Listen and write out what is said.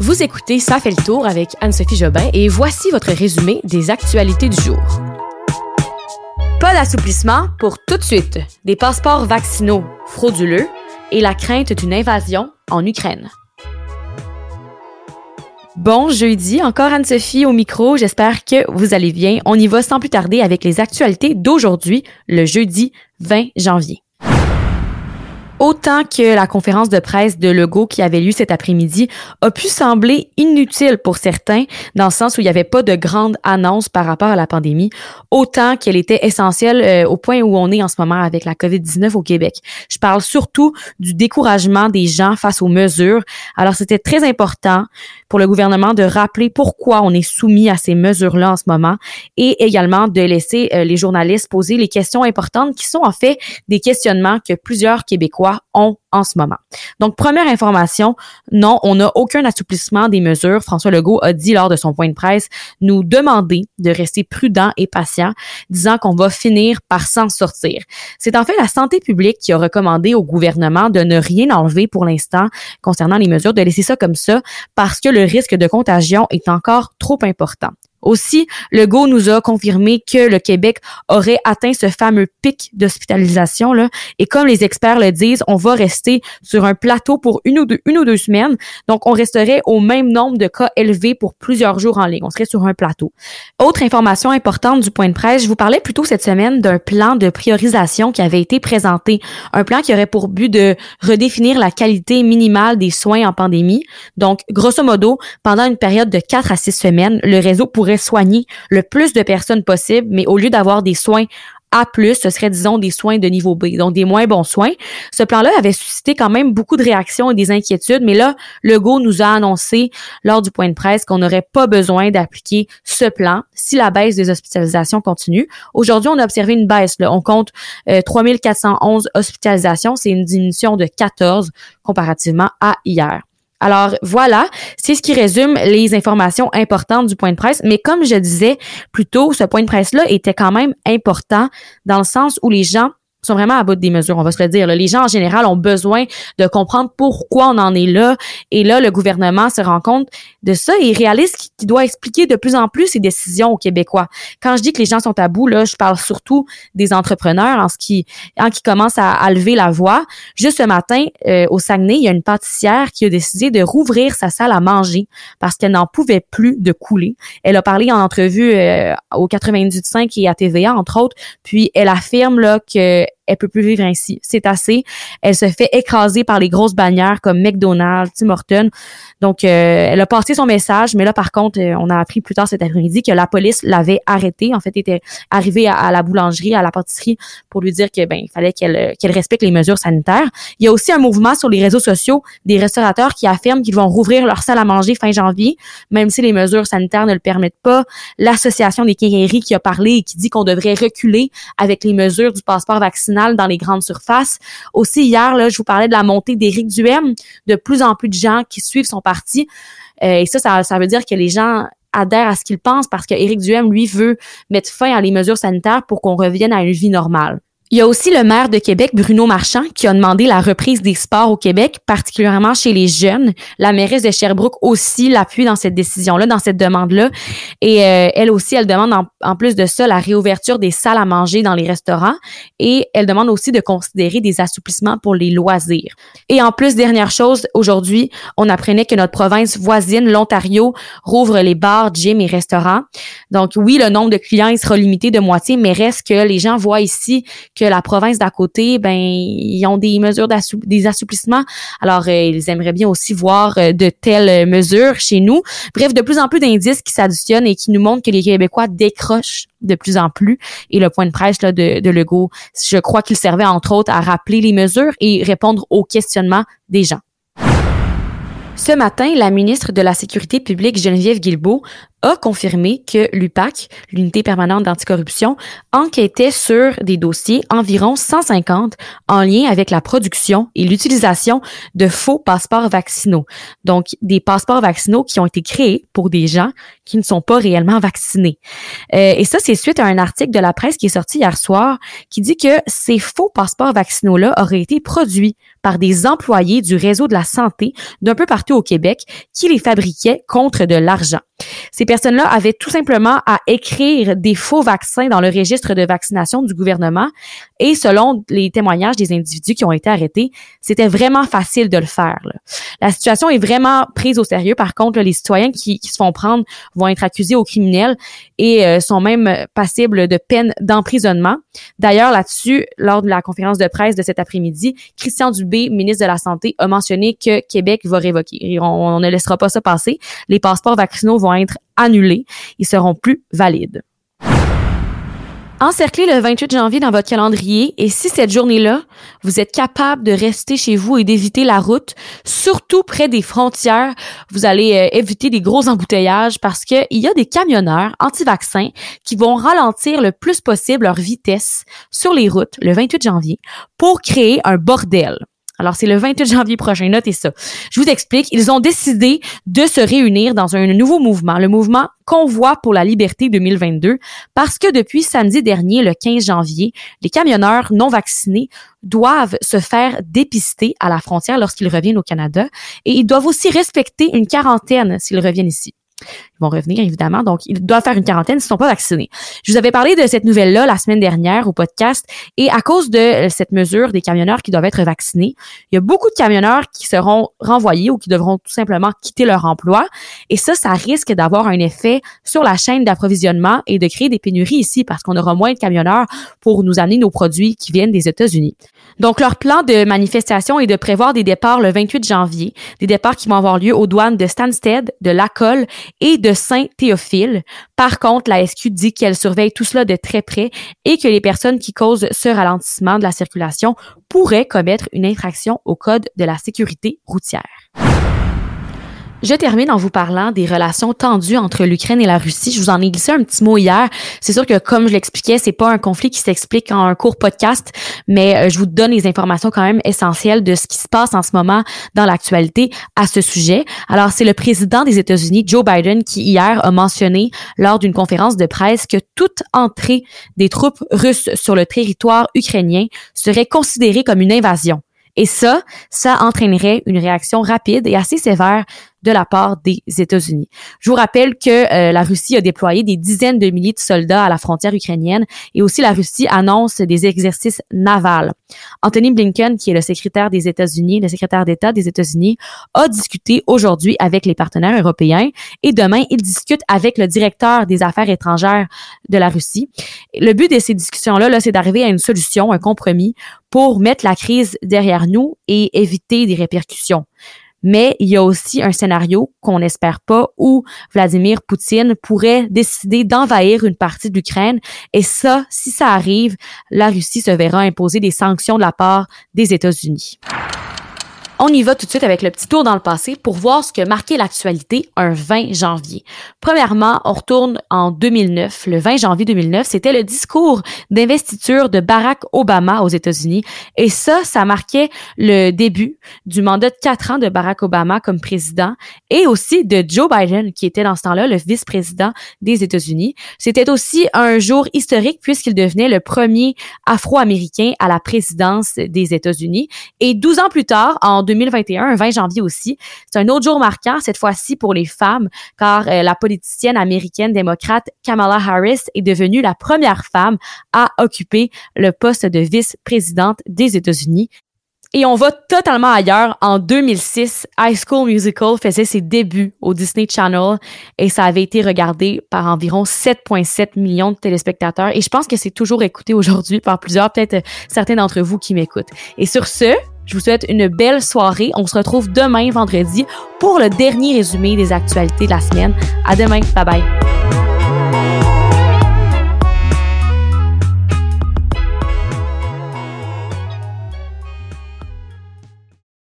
Vous écoutez Ça fait le tour avec Anne-Sophie Jobin et voici votre résumé des actualités du jour. Pas d'assouplissement pour tout de suite. Des passeports vaccinaux frauduleux et la crainte d'une invasion en Ukraine. Bon jeudi, encore Anne-Sophie au micro, j'espère que vous allez bien. On y va sans plus tarder avec les actualités d'aujourd'hui, le jeudi 20 janvier. Autant que la conférence de presse de Legault qui avait lieu cet après-midi a pu sembler inutile pour certains, dans le sens où il n'y avait pas de grande annonce par rapport à la pandémie, autant qu'elle était essentielle euh, au point où on est en ce moment avec la COVID-19 au Québec. Je parle surtout du découragement des gens face aux mesures. Alors c'était très important pour le gouvernement de rappeler pourquoi on est soumis à ces mesures-là en ce moment et également de laisser euh, les journalistes poser les questions importantes qui sont en fait des questionnements que plusieurs Québécois ont en ce moment. Donc, première information, non, on n'a aucun assouplissement des mesures. François Legault a dit lors de son point de presse nous demander de rester prudent et patient, disant qu'on va finir par s'en sortir. C'est en fait la santé publique qui a recommandé au gouvernement de ne rien enlever pour l'instant concernant les mesures, de laisser ça comme ça parce que le risque de contagion est encore trop important. Aussi, Legault nous a confirmé que le Québec aurait atteint ce fameux pic d'hospitalisation là, et comme les experts le disent, on va rester sur un plateau pour une ou deux, une ou deux semaines. Donc, on resterait au même nombre de cas élevés pour plusieurs jours en ligne. On serait sur un plateau. Autre information importante du point de presse, je vous parlais plutôt cette semaine d'un plan de priorisation qui avait été présenté, un plan qui aurait pour but de redéfinir la qualité minimale des soins en pandémie. Donc, grosso modo, pendant une période de 4 à 6 semaines, le réseau pourrait soigner le plus de personnes possible, mais au lieu d'avoir des soins a+, ce serait, disons, des soins de niveau B, donc des moins bons soins. Ce plan-là avait suscité quand même beaucoup de réactions et des inquiétudes, mais là, Legault nous a annoncé lors du point de presse qu'on n'aurait pas besoin d'appliquer ce plan si la baisse des hospitalisations continue. Aujourd'hui, on a observé une baisse. Là. On compte 3411 euh, hospitalisations. C'est une diminution de 14 comparativement à hier. Alors voilà, c'est ce qui résume les informations importantes du point de presse. Mais comme je disais plus tôt, ce point de presse-là était quand même important dans le sens où les gens sont vraiment à bout des mesures, on va se le dire. Les gens en général ont besoin de comprendre pourquoi on en est là. Et là, le gouvernement se rend compte de ça et réalise qu'il doit expliquer de plus en plus ses décisions aux Québécois. Quand je dis que les gens sont à bout, là, je parle surtout des entrepreneurs en ce qui, en qui commencent à, lever la voix. Juste ce matin, euh, au Saguenay, il y a une pâtissière qui a décidé de rouvrir sa salle à manger parce qu'elle n'en pouvait plus de couler. Elle a parlé en entrevue euh, au 98.5 et à TVA, entre autres, puis elle affirme là que elle peut plus vivre ainsi. C'est assez. Elle se fait écraser par les grosses bannières comme McDonald's, Tim Hortons. Donc, euh, elle a passé son message, mais là, par contre, euh, on a appris plus tard cet après-midi que la police l'avait arrêtée. En fait, était arrivée à, la boulangerie, à la pâtisserie, pour lui dire que ben, il fallait qu'elle qu'elle respecte les mesures sanitaires. Il y a aussi un mouvement sur les réseaux sociaux des restaurateurs qui affirment qu'ils vont rouvrir leur salle à manger fin janvier, même si les mesures sanitaires ne le permettent pas. L'association des quincailleries qui a parlé et qui dit qu'on devrait reculer avec les mesures du passeport vaccinal dans les grandes surfaces. Aussi, hier, là, je vous parlais de la montée d'Éric Duhem, de plus en plus de gens qui suivent son parti. Euh, et ça, ça, veut dire que les gens adhèrent à ce qu'il pense parce que Éric Duhem, lui, veut mettre fin à les mesures sanitaires pour qu'on revienne à une vie normale. Il y a aussi le maire de Québec, Bruno Marchand, qui a demandé la reprise des sports au Québec, particulièrement chez les jeunes. La mairesse de Sherbrooke aussi l'appuie dans cette décision-là, dans cette demande-là. Et euh, elle aussi, elle demande en, plus de ça la réouverture des salles à manger dans les restaurants. Et elle demande aussi de considérer des assouplissements pour les loisirs. Et en plus, dernière chose, aujourd'hui, on apprenait que notre province voisine, l'Ontario, rouvre les bars, gyms et restaurants. Donc oui, le nombre de clients il sera limité de moitié, mais reste que les gens voient ici que la province d'à côté, ben ils ont des mesures des assouplissements. Alors euh, ils aimeraient bien aussi voir euh, de telles mesures chez nous. Bref, de plus en plus d'indices qui s'additionnent et qui nous montrent que les Québécois décrochent de plus en plus. Et le point de presse là, de, de Legault, je crois qu'il servait entre autres à rappeler les mesures et répondre aux questionnements des gens. Ce matin, la ministre de la Sécurité publique, Geneviève Guilbeault, a confirmé que l'UPAC, l'unité permanente d'anticorruption, enquêtait sur des dossiers environ 150 en lien avec la production et l'utilisation de faux passeports vaccinaux. Donc, des passeports vaccinaux qui ont été créés pour des gens qui ne sont pas réellement vaccinés. Euh, et ça, c'est suite à un article de la presse qui est sorti hier soir qui dit que ces faux passeports vaccinaux-là auraient été produits par des employés du réseau de la santé d'un peu partout au Québec qui les fabriquaient contre de l'argent. Ces personnes-là avaient tout simplement à écrire des faux vaccins dans le registre de vaccination du gouvernement et selon les témoignages des individus qui ont été arrêtés, c'était vraiment facile de le faire. La situation est vraiment prise au sérieux. Par contre, les citoyens qui, se font prendre vont être accusés au criminel et euh, sont même passibles de peine d'emprisonnement. D'ailleurs, là-dessus, lors de la conférence de presse de cet après-midi, Christian Dubé, ministre de la Santé, a mentionné que Québec va révoquer. on ne laissera pas ça passer. Les passeports vaccinaux être annulés. Ils seront plus valides. Encerclez le 28 janvier dans votre calendrier et si cette journée-là, vous êtes capable de rester chez vous et d'éviter la route, surtout près des frontières, vous allez euh, éviter des gros embouteillages parce qu'il y a des camionneurs anti-vaccins qui vont ralentir le plus possible leur vitesse sur les routes le 28 janvier pour créer un bordel. Alors, c'est le 28 janvier prochain, notez ça. Je vous explique, ils ont décidé de se réunir dans un nouveau mouvement, le mouvement Convoi pour la liberté 2022, parce que depuis samedi dernier, le 15 janvier, les camionneurs non vaccinés doivent se faire dépister à la frontière lorsqu'ils reviennent au Canada et ils doivent aussi respecter une quarantaine s'ils reviennent ici. Ils vont revenir, évidemment. Donc, ils doivent faire une quarantaine s'ils ne sont pas vaccinés. Je vous avais parlé de cette nouvelle-là la semaine dernière au podcast. Et à cause de euh, cette mesure des camionneurs qui doivent être vaccinés, il y a beaucoup de camionneurs qui seront renvoyés ou qui devront tout simplement quitter leur emploi. Et ça, ça risque d'avoir un effet sur la chaîne d'approvisionnement et de créer des pénuries ici parce qu'on aura moins de camionneurs pour nous amener nos produits qui viennent des États-Unis. Donc, leur plan de manifestation est de prévoir des départs le 28 janvier, des départs qui vont avoir lieu aux douanes de Stansted, de Lacolle et de Saint-Théophile. Par contre, la SQ dit qu'elle surveille tout cela de très près et que les personnes qui causent ce ralentissement de la circulation pourraient commettre une infraction au Code de la sécurité routière. Je termine en vous parlant des relations tendues entre l'Ukraine et la Russie. Je vous en ai glissé un petit mot hier. C'est sûr que comme je l'expliquais, c'est pas un conflit qui s'explique en un court podcast, mais euh, je vous donne les informations quand même essentielles de ce qui se passe en ce moment dans l'actualité à ce sujet. Alors, c'est le président des États-Unis, Joe Biden, qui hier a mentionné lors d'une conférence de presse que toute entrée des troupes russes sur le territoire ukrainien serait considérée comme une invasion. Et ça, ça entraînerait une réaction rapide et assez sévère de la part des États-Unis. Je vous rappelle que euh, la Russie a déployé des dizaines de milliers de soldats à la frontière ukrainienne et aussi la Russie annonce des exercices navals. Anthony Blinken, qui est le secrétaire des États-Unis, le secrétaire d'État des États-Unis, a discuté aujourd'hui avec les partenaires européens et demain, il discute avec le directeur des affaires étrangères de la Russie. Le but de ces discussions-là, -là, c'est d'arriver à une solution, un compromis pour mettre la crise derrière nous et éviter des répercussions. Mais il y a aussi un scénario qu'on n'espère pas où Vladimir Poutine pourrait décider d'envahir une partie de l'Ukraine. Et ça, si ça arrive, la Russie se verra imposer des sanctions de la part des États-Unis. On y va tout de suite avec le petit tour dans le passé pour voir ce que marquait l'actualité un 20 janvier. Premièrement, on retourne en 2009. Le 20 janvier 2009, c'était le discours d'investiture de Barack Obama aux États-Unis. Et ça, ça marquait le début du mandat de quatre ans de Barack Obama comme président et aussi de Joe Biden, qui était dans ce temps-là le vice-président des États-Unis. C'était aussi un jour historique puisqu'il devenait le premier Afro-Américain à la présidence des États-Unis. Et 12 ans plus tard, en 2021, 20 janvier aussi. C'est un autre jour marquant, cette fois-ci pour les femmes, car euh, la politicienne américaine démocrate Kamala Harris est devenue la première femme à occuper le poste de vice-présidente des États-Unis. Et on va totalement ailleurs. En 2006, High School Musical faisait ses débuts au Disney Channel et ça avait été regardé par environ 7,7 millions de téléspectateurs. Et je pense que c'est toujours écouté aujourd'hui par plusieurs, peut-être certains d'entre vous qui m'écoutent. Et sur ce, je vous souhaite une belle soirée. On se retrouve demain, vendredi, pour le dernier résumé des actualités de la semaine. À demain. Bye bye.